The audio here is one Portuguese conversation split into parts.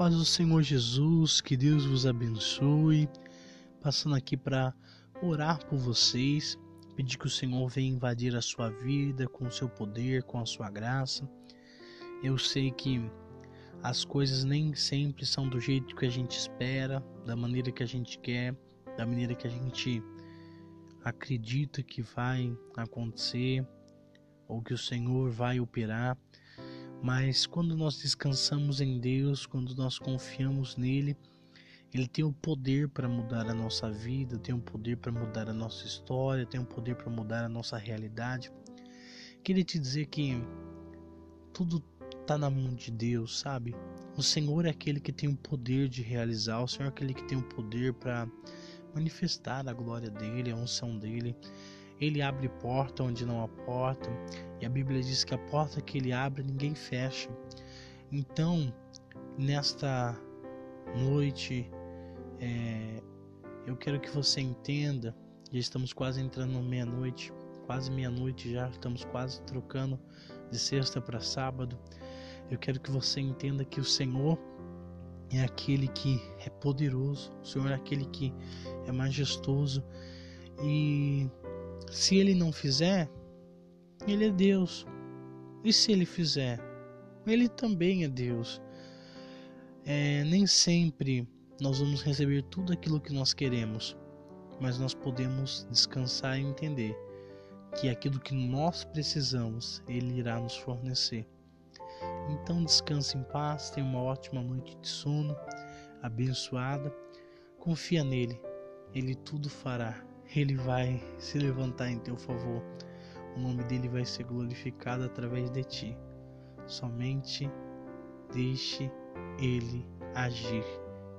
paz do Senhor Jesus, que Deus vos abençoe. Passando aqui para orar por vocês, pedir que o Senhor venha invadir a sua vida com o seu poder, com a sua graça. Eu sei que as coisas nem sempre são do jeito que a gente espera, da maneira que a gente quer, da maneira que a gente acredita que vai acontecer ou que o Senhor vai operar. Mas quando nós descansamos em Deus, quando nós confiamos nele, ele tem o poder para mudar a nossa vida, tem o poder para mudar a nossa história, tem o poder para mudar a nossa realidade. Queria te dizer que tudo está na mão de Deus, sabe? O Senhor é aquele que tem o poder de realizar, o Senhor é aquele que tem o poder para manifestar a glória dele, a unção dele. Ele abre porta onde não há porta, e a Bíblia diz que a porta que ele abre ninguém fecha. Então, nesta noite, é, eu quero que você entenda, já estamos quase entrando meia-noite, quase meia-noite já, estamos quase trocando de sexta para sábado. Eu quero que você entenda que o Senhor é aquele que é poderoso, o Senhor é aquele que é majestoso e se ele não fizer, ele é Deus. E se ele fizer, ele também é Deus. É, nem sempre nós vamos receber tudo aquilo que nós queremos, mas nós podemos descansar e entender que aquilo que nós precisamos, Ele irá nos fornecer. Então descanse em paz, tenha uma ótima noite de sono, abençoada. Confia nele, Ele tudo fará ele vai se levantar em teu favor. O nome dele vai ser glorificado através de ti. Somente deixe ele agir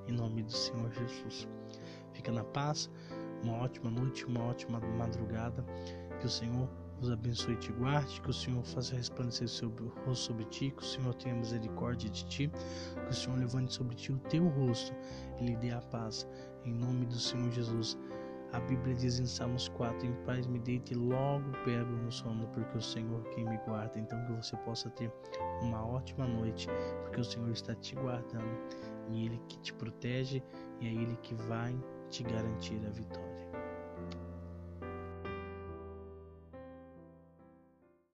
em nome do Senhor Jesus. Fica na paz, uma ótima noite, uma ótima madrugada. Que o Senhor vos abençoe e te guarde, que o Senhor faça resplandecer o seu rosto sobre ti, que o Senhor tenha misericórdia de ti, que o Senhor levante sobre ti o teu rosto e lhe dê a paz. Em nome do Senhor Jesus. A Bíblia diz em Salmos 4: Em paz me deite logo pego no sono, porque o Senhor quem me guarda. Então que você possa ter uma ótima noite, porque o Senhor está te guardando e Ele que te protege e é Ele que vai te garantir a vitória.